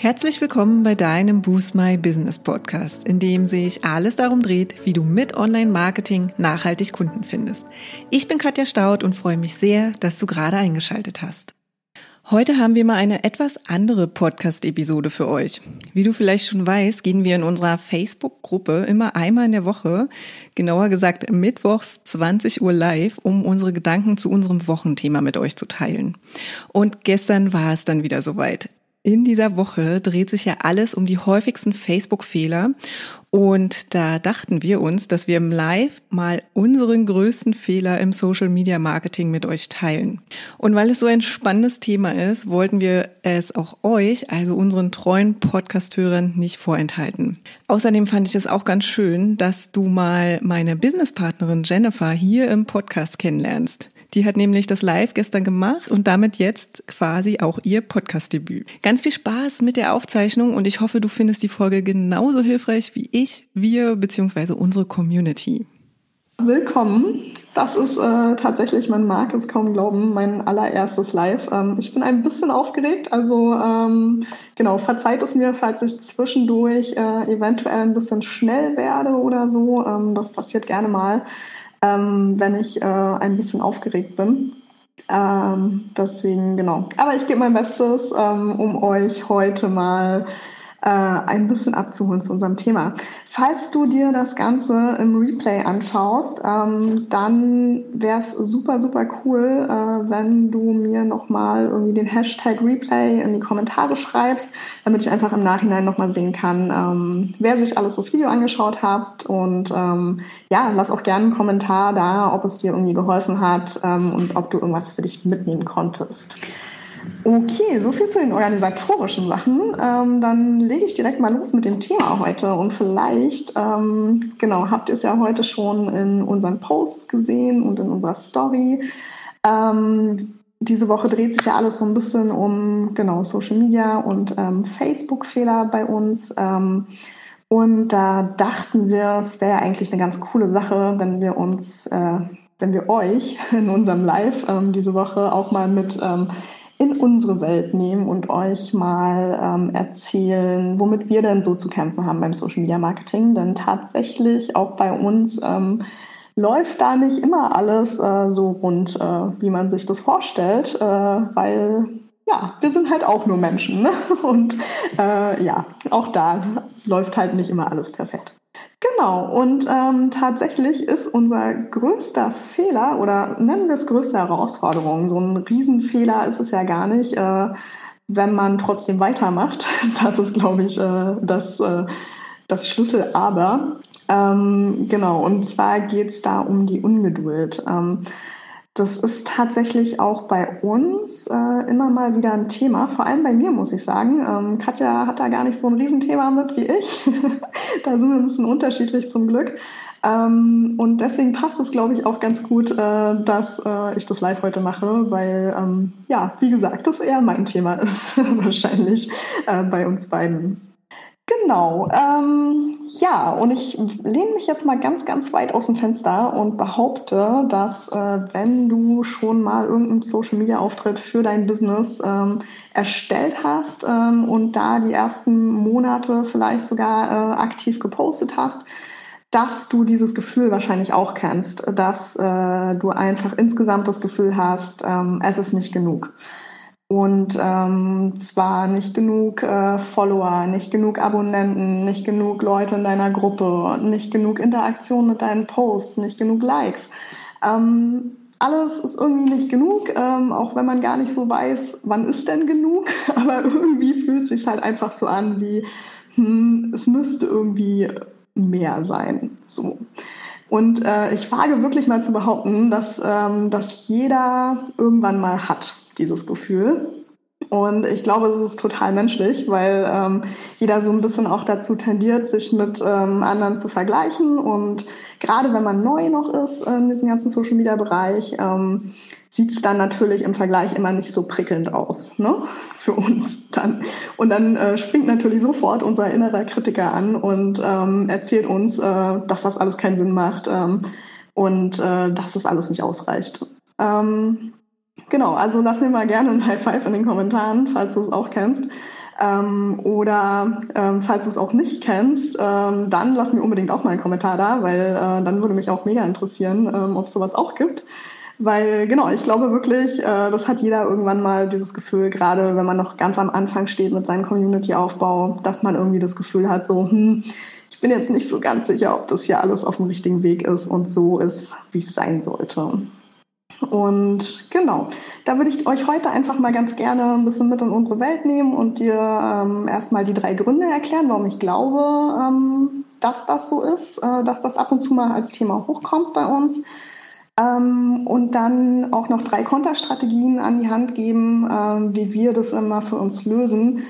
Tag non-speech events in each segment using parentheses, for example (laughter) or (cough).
Herzlich willkommen bei deinem Boost My Business Podcast, in dem sich alles darum dreht, wie du mit Online-Marketing nachhaltig Kunden findest. Ich bin Katja Staud und freue mich sehr, dass du gerade eingeschaltet hast. Heute haben wir mal eine etwas andere Podcast-Episode für euch. Wie du vielleicht schon weißt, gehen wir in unserer Facebook-Gruppe immer einmal in der Woche, genauer gesagt mittwochs 20 Uhr live, um unsere Gedanken zu unserem Wochenthema mit euch zu teilen. Und gestern war es dann wieder soweit. In dieser Woche dreht sich ja alles um die häufigsten Facebook-Fehler. Und da dachten wir uns, dass wir im Live mal unseren größten Fehler im Social Media Marketing mit euch teilen. Und weil es so ein spannendes Thema ist, wollten wir es auch euch, also unseren treuen Podcast-Hörern, nicht vorenthalten. Außerdem fand ich es auch ganz schön, dass du mal meine Businesspartnerin Jennifer hier im Podcast kennenlernst. Die hat nämlich das Live gestern gemacht und damit jetzt quasi auch ihr Podcast-Debüt. Ganz viel Spaß mit der Aufzeichnung und ich hoffe, du findest die Folge genauso hilfreich wie ich, wir bzw. unsere Community. Willkommen. Das ist äh, tatsächlich, man mag es kaum glauben, mein allererstes Live. Ähm, ich bin ein bisschen aufgeregt, also ähm, genau, verzeiht es mir, falls ich zwischendurch äh, eventuell ein bisschen schnell werde oder so. Ähm, das passiert gerne mal ähm, wenn ich äh, ein bisschen aufgeregt bin. Ähm, deswegen, genau. Aber ich gebe mein Bestes, ähm, um euch heute mal äh, ein bisschen abzuholen zu unserem Thema. Falls du dir das Ganze im Replay anschaust, ähm, dann wäre es super, super cool, äh, wenn du mir nochmal irgendwie den Hashtag Replay in die Kommentare schreibst, damit ich einfach im Nachhinein nochmal sehen kann, ähm, wer sich alles das Video angeschaut hat. Und ähm, ja, lass auch gerne einen Kommentar da, ob es dir irgendwie geholfen hat ähm, und ob du irgendwas für dich mitnehmen konntest. Okay, so viel zu den organisatorischen Sachen. Ähm, dann lege ich direkt mal los mit dem Thema heute. Und vielleicht, ähm, genau, habt ihr es ja heute schon in unseren Posts gesehen und in unserer Story. Ähm, diese Woche dreht sich ja alles so ein bisschen um genau Social Media und ähm, Facebook-Fehler bei uns. Ähm, und da dachten wir, es wäre eigentlich eine ganz coole Sache, wenn wir uns, äh, wenn wir euch (laughs) in unserem Live ähm, diese Woche auch mal mit ähm, in unsere Welt nehmen und euch mal ähm, erzählen, womit wir denn so zu kämpfen haben beim Social Media Marketing. Denn tatsächlich auch bei uns ähm, läuft da nicht immer alles äh, so rund, äh, wie man sich das vorstellt, äh, weil ja, wir sind halt auch nur Menschen. Ne? (laughs) Und äh, ja, auch da läuft halt nicht immer alles perfekt. Genau, und ähm, tatsächlich ist unser größter Fehler oder nennen wir es größte Herausforderung, so ein Riesenfehler ist es ja gar nicht, äh, wenn man trotzdem weitermacht. (laughs) Das ist, glaube ich, äh, das, äh, das Schlüssel aber. Ähm, genau, und zwar geht es da um die Ungeduld. Ähm, das ist tatsächlich auch bei uns äh, immer mal wieder ein Thema, vor allem bei mir muss ich sagen. Ähm, Katja hat da gar nicht so ein Riesenthema mit wie ich. (laughs) da sind wir ein bisschen unterschiedlich zum Glück. Ähm, und deswegen passt es, glaube ich, auch ganz gut, äh, dass äh, ich das live heute mache, weil, ähm, ja, wie gesagt, das eher mein Thema (laughs) ist, wahrscheinlich äh, bei uns beiden. Genau. Ähm, ja, und ich lehne mich jetzt mal ganz, ganz weit aus dem Fenster und behaupte, dass äh, wenn du schon mal irgendeinen Social-Media-Auftritt für dein Business ähm, erstellt hast ähm, und da die ersten Monate vielleicht sogar äh, aktiv gepostet hast, dass du dieses Gefühl wahrscheinlich auch kennst, dass äh, du einfach insgesamt das Gefühl hast, ähm, es ist nicht genug und ähm, zwar nicht genug äh, Follower, nicht genug Abonnenten, nicht genug Leute in deiner Gruppe, nicht genug Interaktion mit deinen Posts, nicht genug Likes. Ähm, alles ist irgendwie nicht genug, ähm, auch wenn man gar nicht so weiß, wann ist denn genug. (laughs) Aber irgendwie fühlt sich halt einfach so an, wie hm, es müsste irgendwie mehr sein. So. Und äh, ich wage wirklich mal zu behaupten, dass ähm, das jeder irgendwann mal hat dieses Gefühl. Und ich glaube, es ist total menschlich, weil ähm, jeder so ein bisschen auch dazu tendiert, sich mit ähm, anderen zu vergleichen. Und gerade wenn man neu noch ist in diesem ganzen Social Media Bereich, ähm, sieht es dann natürlich im Vergleich immer nicht so prickelnd aus, ne? Für uns dann. Und dann äh, springt natürlich sofort unser innerer Kritiker an und ähm, erzählt uns, äh, dass das alles keinen Sinn macht ähm, und äh, dass das alles nicht ausreicht. Ähm, Genau, also lass mir mal gerne ein (laughs) High Five in den Kommentaren, falls du es auch kennst. Ähm, oder ähm, falls du es auch nicht kennst, ähm, dann lass mir unbedingt auch mal einen Kommentar da, weil äh, dann würde mich auch mega interessieren, ähm, ob es sowas auch gibt. Weil genau, ich glaube wirklich, äh, das hat jeder irgendwann mal dieses Gefühl, gerade wenn man noch ganz am Anfang steht mit seinem Community-Aufbau, dass man irgendwie das Gefühl hat, so, hm, ich bin jetzt nicht so ganz sicher, ob das hier alles auf dem richtigen Weg ist und so ist, wie es sein sollte. Und genau, da würde ich euch heute einfach mal ganz gerne ein bisschen mit in unsere Welt nehmen und dir ähm, erstmal die drei Gründe erklären, warum ich glaube, ähm, dass das so ist, äh, dass das ab und zu mal als Thema hochkommt bei uns. Ähm, und dann auch noch drei Konterstrategien an die Hand geben, ähm, wie wir das immer für uns lösen.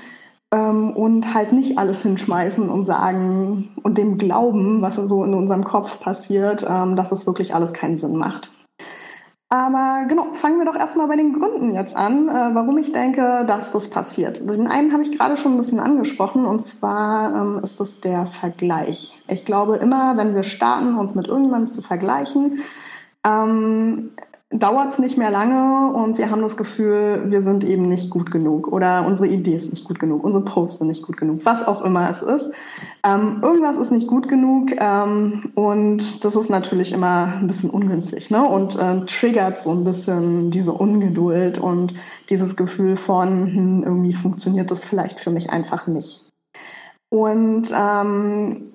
Ähm, und halt nicht alles hinschmeißen und sagen und dem glauben, was so in unserem Kopf passiert, ähm, dass es wirklich alles keinen Sinn macht. Aber genau, fangen wir doch erstmal bei den Gründen jetzt an, äh, warum ich denke, dass das passiert. Den einen habe ich gerade schon ein bisschen angesprochen und zwar ähm, ist es der Vergleich. Ich glaube immer, wenn wir starten, uns mit irgendjemandem zu vergleichen, ähm, dauert es nicht mehr lange und wir haben das Gefühl, wir sind eben nicht gut genug oder unsere Idee ist nicht gut genug, unsere Posts sind nicht gut genug, was auch immer es ist. Ähm, irgendwas ist nicht gut genug ähm, und das ist natürlich immer ein bisschen ungünstig ne? und äh, triggert so ein bisschen diese Ungeduld und dieses Gefühl von, hm, irgendwie funktioniert das vielleicht für mich einfach nicht. Und ähm,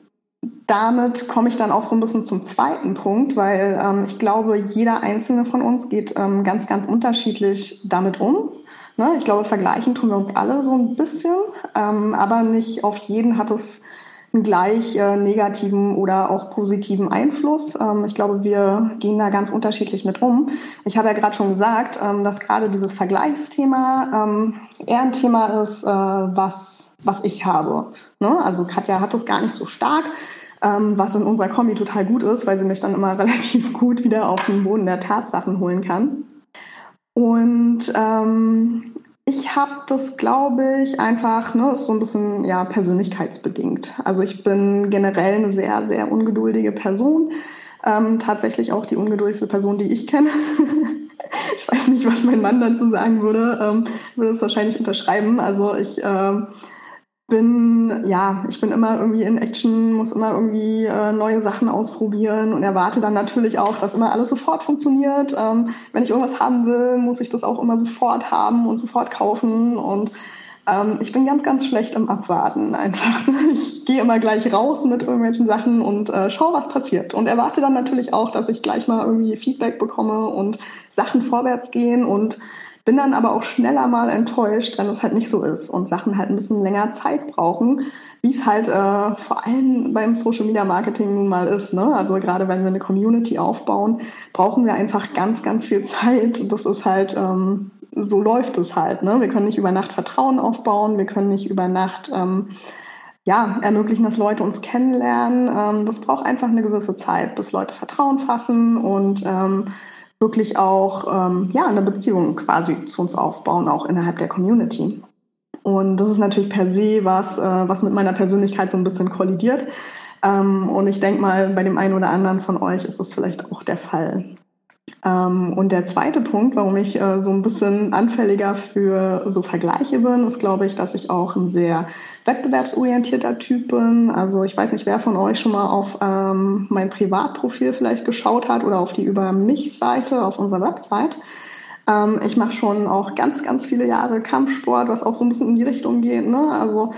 damit komme ich dann auch so ein bisschen zum zweiten Punkt, weil ähm, ich glaube, jeder einzelne von uns geht ähm, ganz, ganz unterschiedlich damit um. Ne? Ich glaube, vergleichen tun wir uns alle so ein bisschen, ähm, aber nicht auf jeden hat es einen gleich äh, negativen oder auch positiven Einfluss. Ähm, ich glaube, wir gehen da ganz unterschiedlich mit um. Ich habe ja gerade schon gesagt, ähm, dass gerade dieses Vergleichsthema ähm, eher ein Thema ist, äh, was was ich habe. Ne? Also Katja hat das gar nicht so stark, ähm, was in unserer Kombi total gut ist, weil sie mich dann immer (laughs) relativ gut wieder auf den Boden der Tatsachen holen kann. Und ähm, ich habe das, glaube ich, einfach, ne, ist so ein bisschen ja persönlichkeitsbedingt. Also ich bin generell eine sehr, sehr ungeduldige Person. Ähm, tatsächlich auch die ungeduldigste Person, die ich kenne. (laughs) ich weiß nicht, was mein Mann dazu sagen würde. Ähm, würde es wahrscheinlich unterschreiben. Also ich ähm, bin, ja, ich bin immer irgendwie in Action, muss immer irgendwie äh, neue Sachen ausprobieren und erwarte dann natürlich auch, dass immer alles sofort funktioniert. Ähm, wenn ich irgendwas haben will, muss ich das auch immer sofort haben und sofort kaufen und ähm, ich bin ganz, ganz schlecht im Abwarten einfach. (laughs) Ich gehe immer gleich raus mit irgendwelchen Sachen und äh, schaue, was passiert. Und erwarte dann natürlich auch, dass ich gleich mal irgendwie Feedback bekomme und Sachen vorwärts gehen und bin dann aber auch schneller mal enttäuscht, wenn es halt nicht so ist und Sachen halt ein bisschen länger Zeit brauchen, wie es halt äh, vor allem beim Social Media Marketing nun mal ist. Ne? Also gerade wenn wir eine Community aufbauen, brauchen wir einfach ganz, ganz viel Zeit. Das ist halt, ähm, so läuft es halt. Ne? Wir können nicht über Nacht Vertrauen aufbauen, wir können nicht über Nacht ähm, ja, ermöglichen, dass Leute uns kennenlernen. Ähm, das braucht einfach eine gewisse Zeit, bis Leute Vertrauen fassen und ähm, wirklich auch ähm, ja, eine Beziehung quasi zu uns aufbauen, auch innerhalb der Community. Und das ist natürlich per se was, äh, was mit meiner Persönlichkeit so ein bisschen kollidiert. Ähm, und ich denke mal, bei dem einen oder anderen von euch ist das vielleicht auch der Fall. Ähm, und der zweite Punkt, warum ich äh, so ein bisschen anfälliger für so Vergleiche bin, ist, glaube ich, dass ich auch ein sehr wettbewerbsorientierter Typ bin. Also ich weiß nicht, wer von euch schon mal auf ähm, mein Privatprofil vielleicht geschaut hat oder auf die Über mich-Seite auf unserer Website. Ähm, ich mache schon auch ganz, ganz viele Jahre Kampfsport, was auch so ein bisschen in die Richtung geht. Ne? Also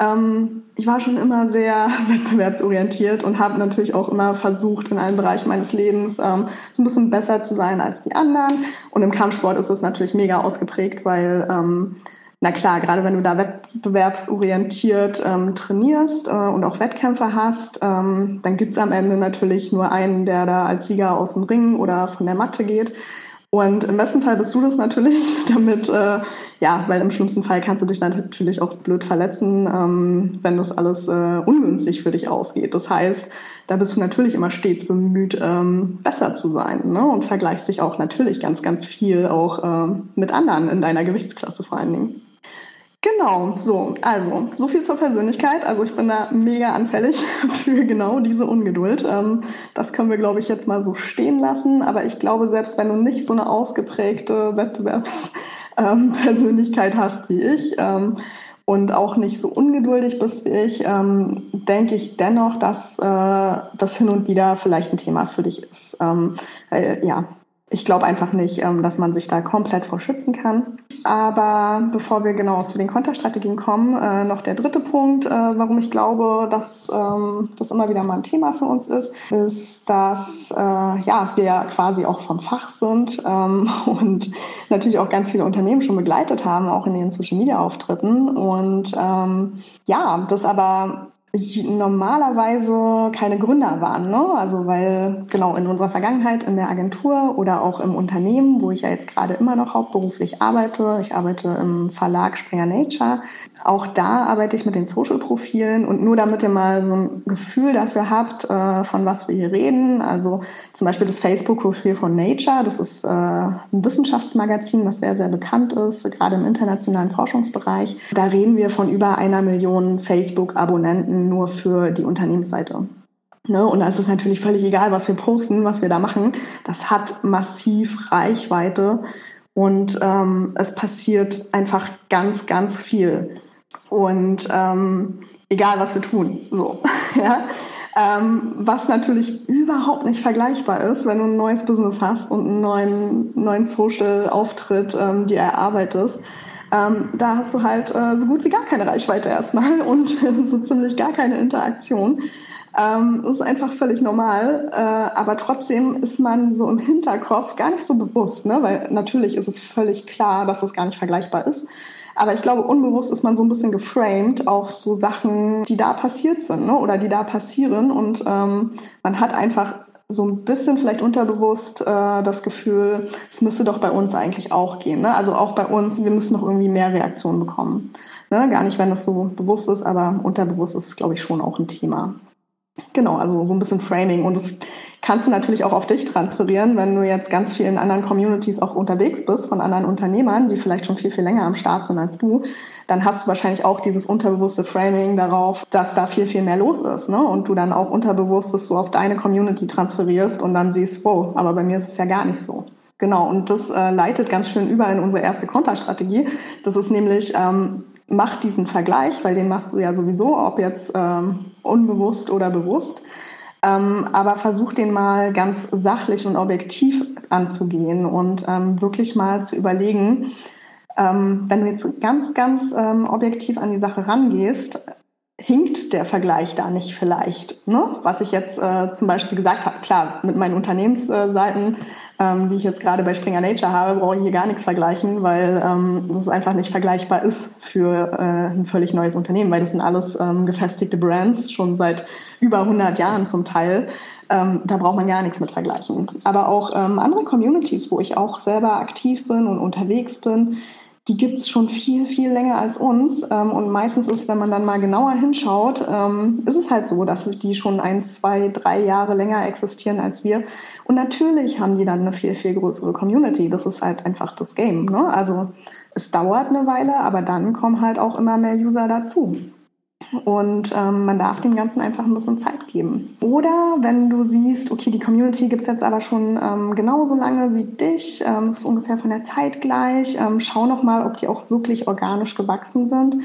ähm, ich war schon immer sehr (laughs) wettbewerbsorientiert und habe natürlich auch immer versucht, in allen Bereichen meines Lebens ähm, so ein bisschen besser zu sein als die anderen. Und im Kampfsport ist das natürlich mega ausgeprägt, weil, ähm, na klar, gerade wenn du da wettbewerbsorientiert ähm, trainierst äh, und auch Wettkämpfe hast, ähm, dann gibt's am Ende natürlich nur einen, der da als Sieger aus dem Ring oder von der Matte geht. Und im besten Fall bist du das natürlich, (laughs) damit, äh, ja, weil im schlimmsten Fall kannst du dich natürlich auch blöd verletzen, ähm, wenn das alles äh, ungünstig für dich ausgeht. Das heißt, da bist du natürlich immer stets bemüht, ähm, besser zu sein ne? und vergleichst dich auch natürlich ganz, ganz viel auch äh, mit anderen in deiner Gewichtsklasse vor allen Dingen. Genau, so, also, so viel zur Persönlichkeit. Also ich bin da mega anfällig (laughs) für genau diese Ungeduld. Ähm, das können wir, glaube ich, jetzt mal so stehen lassen. Aber ich glaube, selbst wenn du nicht so eine ausgeprägte Wettbewerbspersönlichkeit (laughs) ähm, hast wie ich, ähm, und auch nicht so ungeduldig bist wie ich, denke ich dennoch, dass äh, das hin und wieder vielleicht ein Thema für dich ist. Ja, ich glaube einfach nicht, ähm, dass man sich da komplett vor schützen kann. Aber bevor wir genau zu den Konterstrategien kommen, äh, noch der dritte Punkt, äh, warum ich glaube, dass ähm, das immer wieder mal ein Thema für uns ist, ist, dass äh, ja, wir ja quasi auch vom Fach sind ähm, (laughs) und natürlich auch ganz viele Unternehmen schon begleitet haben, auch in ihren Social-Media-Auftritten. Und ja, das aber normalerweise keine Gründer waren. Ne? Also weil genau in unserer Vergangenheit in der Agentur oder auch im Unternehmen, wo ich ja jetzt gerade immer noch hauptberuflich arbeite, ich arbeite im Verlag Springer Nature, auch da arbeite ich mit den Social-Profilen und nur damit ihr mal so ein Gefühl dafür habt, äh, von was wir hier reden. Also zum Beispiel das Facebook-Profil von Nature, das ist äh, ein Wissenschaftsmagazin, was sehr, sehr bekannt ist, gerade im internationalen Forschungsbereich. Da reden wir von über einer Million Facebook-Abonnenten nur für die Unternehmensseite. Ne? Und da ist es natürlich völlig egal, was wir posten, was wir da machen. Das hat massiv Reichweite und ähm, es passiert einfach ganz, ganz viel. Und ähm, egal, was wir tun. So, (laughs) ja. Ähm, was natürlich überhaupt nicht vergleichbar ist, wenn du ein neues Business hast und einen neuen, neuen Social-Auftritt ähm, dir erarbeitest ähm, da hast du halt äh, so gut wie gar keine Reichweite erstmal (laughs) und so ziemlich gar keine Interaktion. Ähm, das ist einfach völlig normal, äh, aber trotzdem ist man so im Hinterkopf gar nicht so bewusst, ne? weil natürlich ist es völlig klar, dass es gar nicht vergleichbar ist. Aber ich glaube, unbewusst ist man so ein bisschen geframed auf so Sachen, die da passiert sind ne? oder die da passieren. Und ähm, man hat einfach so ein bisschen vielleicht unterbewusst äh, das Gefühl, es müsste doch bei uns eigentlich auch gehen. Ne? Also auch bei uns, wir müssen doch irgendwie mehr Reaktionen bekommen. Ne? Gar nicht, wenn das so bewusst ist, aber unterbewusst ist glaube ich, schon auch ein Thema. Genau, also so ein bisschen Framing. Und das kannst du natürlich auch auf dich transferieren, wenn du jetzt ganz viel in anderen Communities auch unterwegs bist, von anderen Unternehmern, die vielleicht schon viel, viel länger am Start sind als du dann hast du wahrscheinlich auch dieses unterbewusste Framing darauf, dass da viel, viel mehr los ist. Ne? Und du dann auch unterbewusst das so auf deine Community transferierst und dann siehst, wow, aber bei mir ist es ja gar nicht so. Genau, und das äh, leitet ganz schön über in unsere erste Konterstrategie. Das ist nämlich, ähm, mach diesen Vergleich, weil den machst du ja sowieso, ob jetzt ähm, unbewusst oder bewusst. Ähm, aber versuch den mal ganz sachlich und objektiv anzugehen und ähm, wirklich mal zu überlegen, ähm, wenn du jetzt ganz, ganz ähm, objektiv an die Sache rangehst, der Vergleich da nicht vielleicht? Ne? Was ich jetzt äh, zum Beispiel gesagt habe, klar, mit meinen Unternehmensseiten, ähm, die ich jetzt gerade bei Springer Nature habe, brauche ich hier gar nichts vergleichen, weil ähm, das einfach nicht vergleichbar ist für äh, ein völlig neues Unternehmen, weil das sind alles ähm, gefestigte Brands, schon seit über 100 Jahren zum Teil. Ähm, da braucht man gar nichts mit vergleichen. Aber auch ähm, andere Communities, wo ich auch selber aktiv bin und unterwegs bin, die gibt es schon viel, viel länger als uns. Ähm, und meistens ist, wenn man dann mal genauer hinschaut, ähm, ist es halt so, dass die schon ein, zwei, drei Jahre länger existieren als wir. Und natürlich haben die dann eine viel, viel größere Community. Das ist halt einfach das Game. Ne? Also es dauert eine Weile, aber dann kommen halt auch immer mehr User dazu. Und ähm, man darf dem Ganzen einfach ein bisschen Zeit geben. Oder wenn du siehst, okay, die Community gibt's jetzt aber schon ähm, genauso lange wie dich, ähm, ist ungefähr von der Zeit gleich, ähm, schau nochmal, ob die auch wirklich organisch gewachsen sind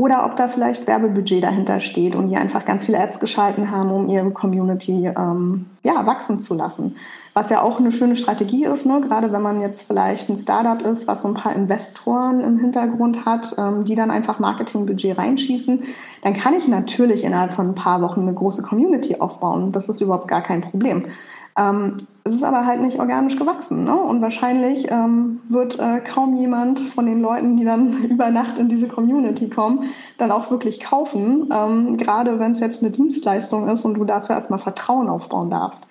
oder ob da vielleicht Werbebudget dahinter steht und die einfach ganz viele Ads geschalten haben, um ihre Community ähm, ja, wachsen zu lassen. Was ja auch eine schöne Strategie ist, ne? gerade wenn man jetzt vielleicht ein Startup ist, was so ein paar Investoren im Hintergrund hat, ähm, die dann einfach Marketingbudget reinschießen, dann kann ich natürlich innerhalb von ein paar Wochen eine große Community aufbauen. Das ist überhaupt gar kein Problem. Ähm, es ist aber halt nicht organisch gewachsen. Ne? Und wahrscheinlich ähm, wird äh, kaum jemand von den Leuten, die dann (laughs) über Nacht in diese Community kommen, dann auch wirklich kaufen. Ähm, gerade wenn es jetzt eine Dienstleistung ist und du dafür erstmal Vertrauen aufbauen darfst.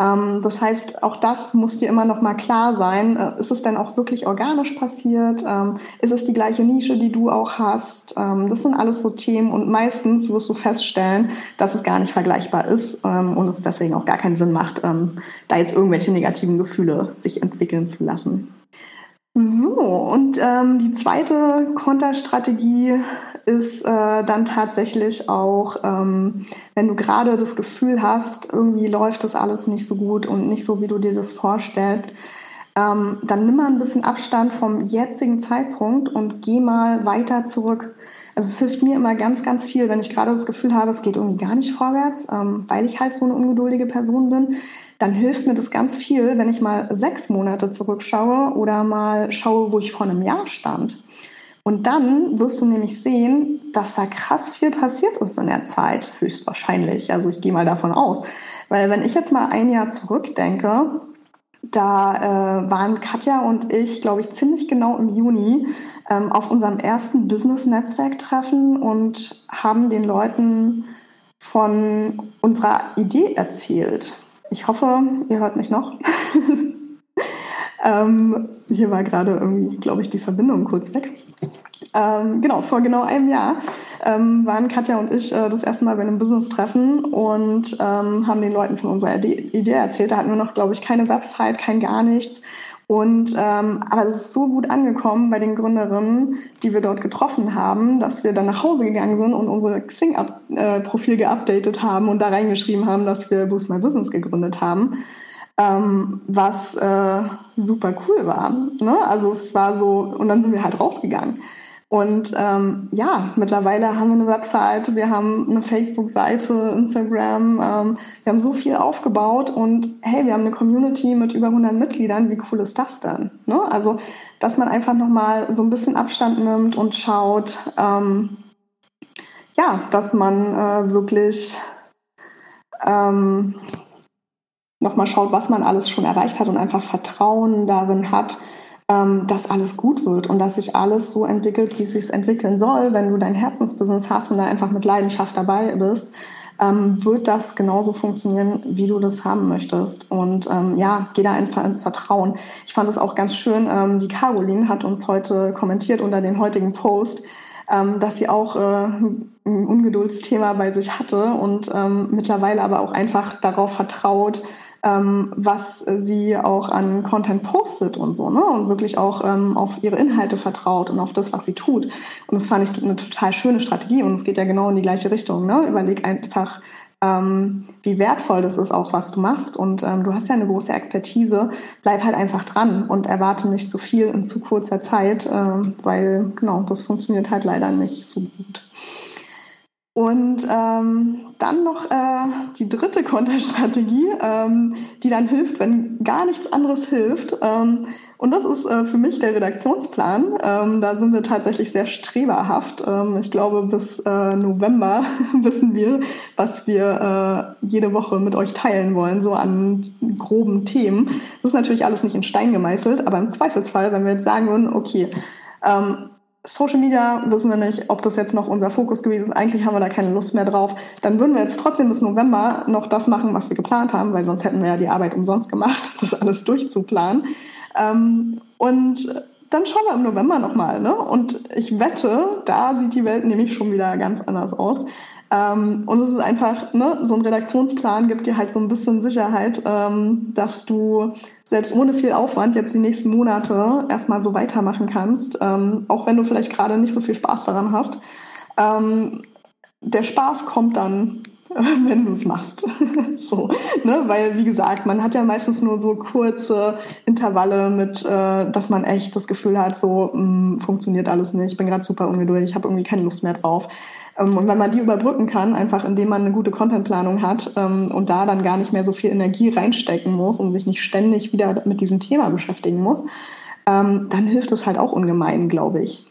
Ähm, das heißt, auch das muss dir immer noch mal klar sein. Äh, ist es denn auch wirklich organisch passiert? Ähm, ist es die gleiche Nische, die du auch hast? Ähm, das sind alles so Themen und meistens wirst du feststellen, dass es gar nicht vergleichbar ist und es deswegen auch gar keinen Sinn macht, da jetzt irgendwelche negativen Gefühle sich entwickeln zu lassen. So, und ähm, die zweite Konterstrategie ist äh, dann tatsächlich auch, ähm, wenn du gerade das Gefühl hast, irgendwie läuft das alles nicht so gut und nicht so, wie du dir das vorstellst, ähm, dann nimm mal ein bisschen Abstand vom jetzigen Zeitpunkt und geh mal weiter zurück. Also es hilft mir immer ganz, ganz viel, wenn ich gerade das Gefühl habe, es geht irgendwie gar nicht vorwärts, ähm, weil ich halt so eine ungeduldige Person bin, dann hilft mir das ganz viel, wenn ich mal sechs Monate zurückschaue oder mal schaue, wo ich vor einem Jahr stand. Und dann wirst du nämlich sehen, dass da krass viel passiert ist in der Zeit, höchstwahrscheinlich. Also ich gehe mal davon aus. Weil wenn ich jetzt mal ein Jahr zurückdenke, da äh, waren Katja und ich, glaube ich, ziemlich genau im Juni ähm, auf unserem ersten Business-Netzwerk-Treffen und haben den Leuten von unserer Idee erzählt. Ich hoffe, ihr hört mich noch. (laughs) ähm, hier war gerade irgendwie, glaube ich, die Verbindung kurz weg. Ähm, genau, vor genau einem Jahr ähm, waren Katja und ich äh, das erste Mal bei einem Business-Treffen und ähm, haben den Leuten von unserer Idee erzählt. Da hatten wir noch, glaube ich, keine Website, kein gar nichts. Und ähm, aber es ist so gut angekommen bei den Gründerinnen, die wir dort getroffen haben, dass wir dann nach Hause gegangen sind und unser Xing-Profil geupdatet haben und da reingeschrieben haben, dass wir Boost My Business gegründet haben. Ähm, was äh, super cool war. Ne? Also es war so, und dann sind wir halt rausgegangen. Und ähm, ja, mittlerweile haben wir eine Website, wir haben eine Facebook-Seite, Instagram, ähm, wir haben so viel aufgebaut und hey, wir haben eine Community mit über 100 Mitgliedern. Wie cool ist das denn? Ne? Also, dass man einfach nochmal so ein bisschen Abstand nimmt und schaut, ähm, ja, dass man äh, wirklich ähm, nochmal schaut, was man alles schon erreicht hat und einfach Vertrauen darin hat, ähm, dass alles gut wird und dass sich alles so entwickelt, wie es sich entwickeln soll, wenn du dein Herzensbusiness hast und da einfach mit Leidenschaft dabei bist, ähm, wird das genauso funktionieren, wie du das haben möchtest. Und ähm, ja, geh da einfach ins Vertrauen. Ich fand es auch ganz schön, ähm, die Caroline hat uns heute kommentiert unter den heutigen Post, ähm, dass sie auch äh, ein Ungeduldsthema bei sich hatte und ähm, mittlerweile aber auch einfach darauf vertraut, ähm, was sie auch an Content postet und so, ne? Und wirklich auch ähm, auf ihre Inhalte vertraut und auf das, was sie tut. Und das fand ich eine total schöne Strategie und es geht ja genau in die gleiche Richtung. Ne? Überleg einfach, ähm, wie wertvoll das ist auch, was du machst. Und ähm, du hast ja eine große Expertise. Bleib halt einfach dran und erwarte nicht zu viel in zu kurzer Zeit, äh, weil genau, das funktioniert halt leider nicht so gut. Und ähm, dann noch äh, die dritte Konterstrategie, ähm, die dann hilft, wenn gar nichts anderes hilft. Ähm, und das ist äh, für mich der Redaktionsplan. Ähm, da sind wir tatsächlich sehr streberhaft. Ähm, ich glaube, bis äh, November (laughs) wissen wir, was wir äh, jede Woche mit euch teilen wollen, so an groben Themen. Das ist natürlich alles nicht in Stein gemeißelt, aber im Zweifelsfall, wenn wir jetzt sagen würden, okay, ähm, Social Media wissen wir nicht, ob das jetzt noch unser Fokus gewesen ist. Eigentlich haben wir da keine Lust mehr drauf. Dann würden wir jetzt trotzdem bis November noch das machen, was wir geplant haben, weil sonst hätten wir ja die Arbeit umsonst gemacht, (laughs) das alles durchzuplanen. Ähm, und dann schauen wir im November nochmal. Ne? Und ich wette, da sieht die Welt nämlich schon wieder ganz anders aus. Ähm, und es ist einfach, ne, so ein Redaktionsplan gibt dir halt so ein bisschen Sicherheit, ähm, dass du selbst ohne viel Aufwand jetzt die nächsten Monate erstmal so weitermachen kannst, ähm, auch wenn du vielleicht gerade nicht so viel Spaß daran hast. Ähm, der Spaß kommt dann, (laughs) wenn du es machst. (laughs) so, ne? Weil, wie gesagt, man hat ja meistens nur so kurze Intervalle mit, äh, dass man echt das Gefühl hat, so mh, mm, funktioniert alles nicht, ich bin gerade super ungeduldig, ich habe irgendwie keine Lust mehr drauf. Ähm, und wenn man die überbrücken kann, einfach indem man eine gute Contentplanung hat ähm, und da dann gar nicht mehr so viel Energie reinstecken muss und sich nicht ständig wieder mit diesem Thema beschäftigen muss, ähm, dann hilft es halt auch ungemein, glaube ich.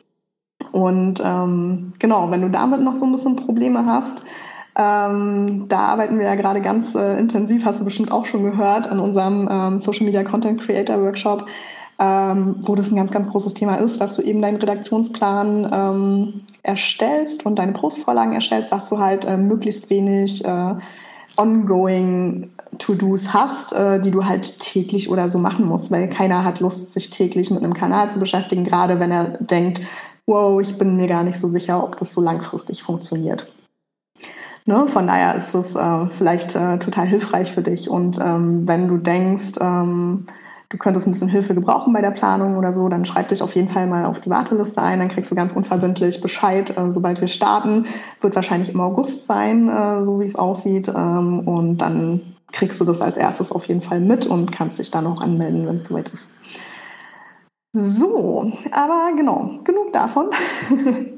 Und genau, wenn du damit noch so ein bisschen Probleme hast, ähm, da arbeiten wir ja gerade ganz äh, intensiv, hast du bestimmt auch schon gehört, an unserem ähm, Social Media Content Creator Workshop, ähm, wo das ein ganz, ganz großes Thema ist, dass du eben deinen Redaktionsplan ähm, erstellst und deine Postvorlagen erstellst, dass du halt äh, möglichst wenig äh, ongoing To-Dos hast, äh, die du halt täglich oder so machen musst, weil keiner hat Lust, sich täglich mit einem Kanal zu beschäftigen, gerade wenn er denkt, wow, ich bin mir gar nicht so sicher, ob das so langfristig funktioniert. Ne? Von daher ist es äh, vielleicht äh, total hilfreich für dich. Und ähm, wenn du denkst, ähm, du könntest ein bisschen Hilfe gebrauchen bei der Planung oder so, dann schreib dich auf jeden Fall mal auf die Warteliste ein. Dann kriegst du ganz unverbindlich Bescheid, äh, sobald wir starten. Wird wahrscheinlich im August sein, äh, so wie es aussieht. Ähm, und dann kriegst du das als erstes auf jeden Fall mit und kannst dich dann auch anmelden, wenn es soweit ist. So, aber genau, genug davon. (laughs)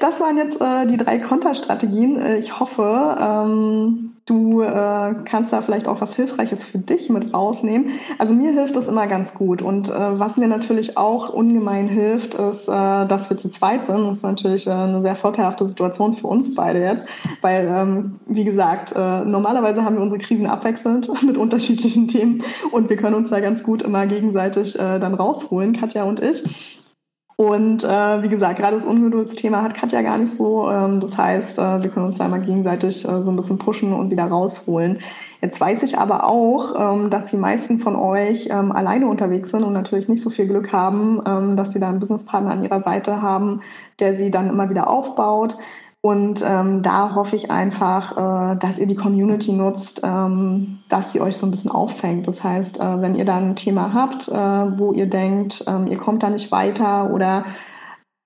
Das waren jetzt äh, die drei Konterstrategien. Äh, ich hoffe, ähm, du äh, kannst da vielleicht auch was Hilfreiches für dich mit rausnehmen. Also mir hilft das immer ganz gut. Und äh, was mir natürlich auch ungemein hilft, ist, äh, dass wir zu zweit sind. Das ist natürlich äh, eine sehr vorteilhafte Situation für uns beide jetzt. Weil, ähm, wie gesagt, äh, normalerweise haben wir unsere Krisen abwechselnd (laughs) mit unterschiedlichen Themen und wir können uns da ganz gut immer gegenseitig äh, dann rausholen, Katja und ich. Und äh, wie gesagt, gerade das Ungeduldsthema hat Katja gar nicht so. Ähm, das heißt, äh, wir können uns da mal gegenseitig äh, so ein bisschen pushen und wieder rausholen. Jetzt weiß ich aber auch, ähm, dass die meisten von euch ähm, alleine unterwegs sind und natürlich nicht so viel Glück haben, ähm, dass sie da einen Businesspartner an ihrer Seite haben, der sie dann immer wieder aufbaut. Und ähm, da hoffe ich einfach, äh, dass ihr die Community nutzt, ähm, dass sie euch so ein bisschen auffängt. Das heißt, äh, wenn ihr da ein Thema habt, äh, wo ihr denkt, ähm, ihr kommt da nicht weiter oder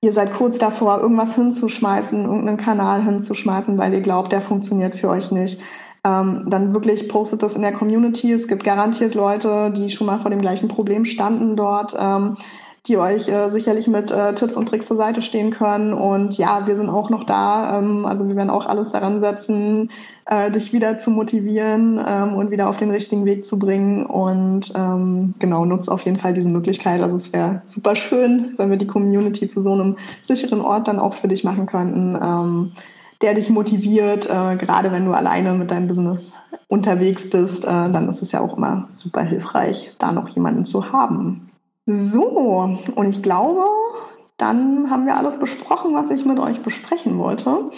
ihr seid kurz davor, irgendwas hinzuschmeißen, irgendeinen Kanal hinzuschmeißen, weil ihr glaubt, der funktioniert für euch nicht, ähm, dann wirklich postet das in der Community. Es gibt garantiert Leute, die schon mal vor dem gleichen Problem standen dort. Ähm, die euch äh, sicherlich mit äh, Tipps und Tricks zur Seite stehen können. Und ja, wir sind auch noch da. Ähm, also wir werden auch alles daran setzen, äh, dich wieder zu motivieren ähm, und wieder auf den richtigen Weg zu bringen. Und ähm, genau, nutzt auf jeden Fall diese Möglichkeit. Also es wäre super schön, wenn wir die Community zu so einem sicheren Ort dann auch für dich machen könnten. Ähm, der dich motiviert, äh, gerade wenn du alleine mit deinem Business unterwegs bist, äh, dann ist es ja auch immer super hilfreich, da noch jemanden zu haben. So, und ich glaube, dann haben wir alles besprochen, was ich mit euch besprechen wollte.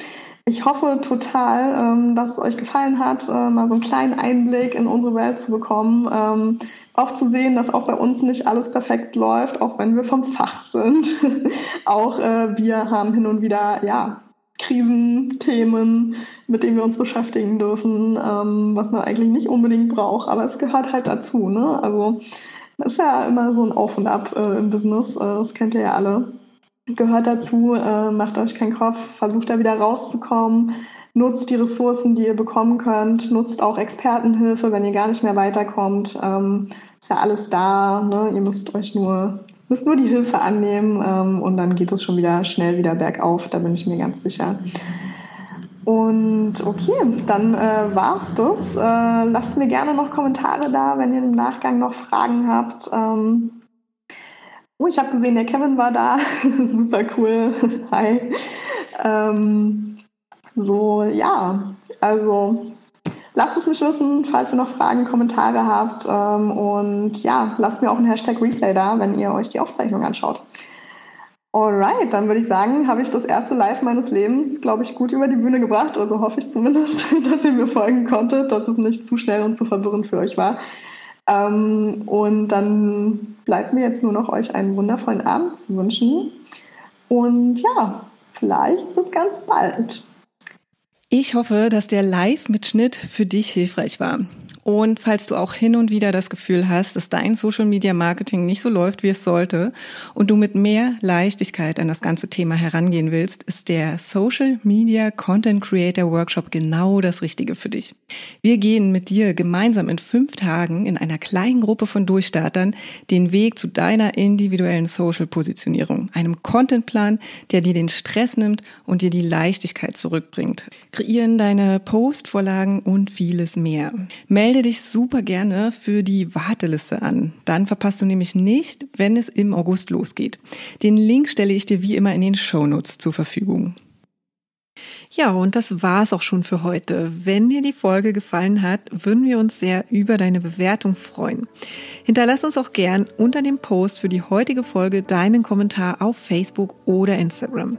Ich hoffe total, ähm, dass es euch gefallen hat, äh, mal so einen kleinen Einblick in unsere Welt zu bekommen. Ähm, auch zu sehen, dass auch bei uns nicht alles perfekt läuft, auch wenn wir vom Fach sind. (laughs) auch äh, wir haben hin und wieder, ja, Krisenthemen, mit denen wir uns beschäftigen dürfen, ähm, was man eigentlich nicht unbedingt braucht, aber es gehört halt dazu. Ne? Also ist ja immer so ein Auf und Ab äh, im Business, äh, das kennt ihr ja alle. Gehört dazu, äh, macht euch keinen Kopf, versucht da wieder rauszukommen, nutzt die Ressourcen, die ihr bekommen könnt, nutzt auch Expertenhilfe, wenn ihr gar nicht mehr weiterkommt. Ähm, ist ja alles da, ne? ihr müsst euch nur, müsst nur die Hilfe annehmen ähm, und dann geht es schon wieder schnell wieder bergauf, da bin ich mir ganz sicher. Und okay, dann äh, war's das. Äh, lasst mir gerne noch Kommentare da, wenn ihr im Nachgang noch Fragen habt. Ähm oh, ich habe gesehen, der Kevin war da. (laughs) Super cool. (laughs) Hi. Ähm, so, ja, also lasst es mich wissen, falls ihr noch Fragen, Kommentare habt. Ähm, und ja, lasst mir auch einen Hashtag Replay da, wenn ihr euch die Aufzeichnung anschaut. Alright, dann würde ich sagen, habe ich das erste Live meines Lebens, glaube ich, gut über die Bühne gebracht. Also hoffe ich zumindest, (laughs) dass ihr mir folgen konntet, dass es nicht zu schnell und zu verwirrend für euch war. Ähm, und dann bleibt mir jetzt nur noch euch einen wundervollen Abend zu wünschen. Und ja, vielleicht bis ganz bald. Ich hoffe, dass der Live-Mitschnitt für dich hilfreich war. Und falls du auch hin und wieder das Gefühl hast, dass dein Social Media Marketing nicht so läuft, wie es sollte, und du mit mehr Leichtigkeit an das ganze Thema herangehen willst, ist der Social Media Content Creator Workshop genau das Richtige für dich. Wir gehen mit dir gemeinsam in fünf Tagen in einer kleinen Gruppe von Durchstartern den Weg zu deiner individuellen Social Positionierung, einem Contentplan, der dir den Stress nimmt und dir die Leichtigkeit zurückbringt. Kreieren deine Postvorlagen und vieles mehr. Melde melde dich super gerne für die Warteliste an. Dann verpasst du nämlich nicht, wenn es im August losgeht. Den Link stelle ich dir wie immer in den Shownotes zur Verfügung. Ja, und das war's auch schon für heute. Wenn dir die Folge gefallen hat, würden wir uns sehr über deine Bewertung freuen. Hinterlass uns auch gern unter dem Post für die heutige Folge deinen Kommentar auf Facebook oder Instagram.